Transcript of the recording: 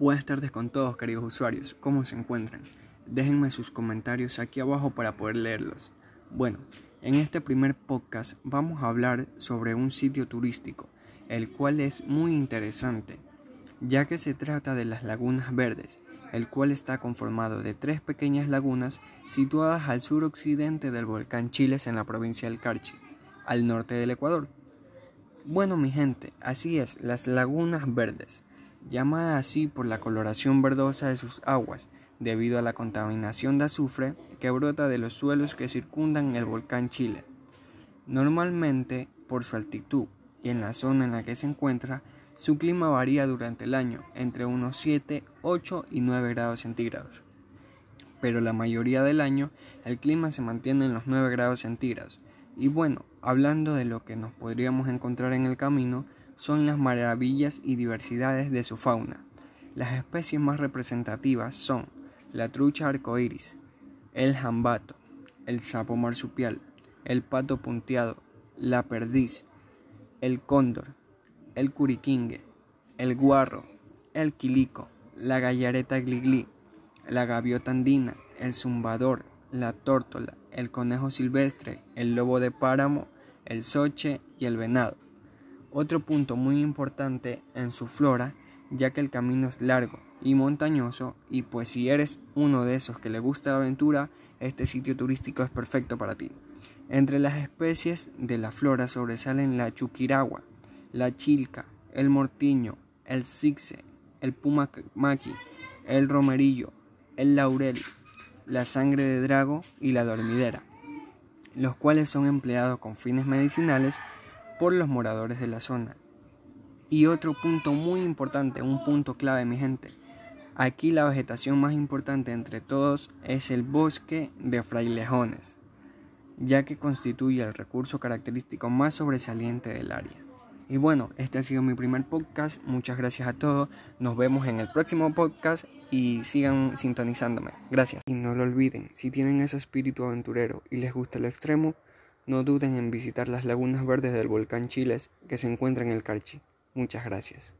Buenas tardes con todos queridos usuarios, ¿cómo se encuentran? Déjenme sus comentarios aquí abajo para poder leerlos. Bueno, en este primer podcast vamos a hablar sobre un sitio turístico, el cual es muy interesante, ya que se trata de las Lagunas Verdes, el cual está conformado de tres pequeñas lagunas situadas al suroccidente del volcán Chiles en la provincia del Carchi, al norte del Ecuador. Bueno mi gente, así es, las Lagunas Verdes llamada así por la coloración verdosa de sus aguas, debido a la contaminación de azufre que brota de los suelos que circundan el volcán Chile. Normalmente, por su altitud y en la zona en la que se encuentra, su clima varía durante el año entre unos 7, 8 y 9 grados centígrados. Pero la mayoría del año el clima se mantiene en los 9 grados centígrados. Y bueno, hablando de lo que nos podríamos encontrar en el camino, son las maravillas y diversidades de su fauna. Las especies más representativas son la trucha arcoíris, el jambato, el sapo marsupial, el pato punteado, la perdiz, el cóndor, el curiquingue, el guarro, el quilico, la gallareta gligli, la gaviota andina, el zumbador, la tórtola, el conejo silvestre, el lobo de páramo, el soche y el venado. Otro punto muy importante en su flora, ya que el camino es largo y montañoso, y pues si eres uno de esos que le gusta la aventura, este sitio turístico es perfecto para ti. Entre las especies de la flora sobresalen la chuquiragua, la chilca, el mortiño, el cixe, el pumamaqui, el romerillo, el laurel, la sangre de drago y la dormidera, los cuales son empleados con fines medicinales por los moradores de la zona. Y otro punto muy importante, un punto clave mi gente. Aquí la vegetación más importante entre todos es el bosque de frailejones, ya que constituye el recurso característico más sobresaliente del área. Y bueno, este ha sido mi primer podcast. Muchas gracias a todos. Nos vemos en el próximo podcast y sigan sintonizándome. Gracias. Y no lo olviden, si tienen ese espíritu aventurero y les gusta lo extremo, no duden en visitar las lagunas verdes del volcán Chiles que se encuentra en el Carchi. Muchas gracias.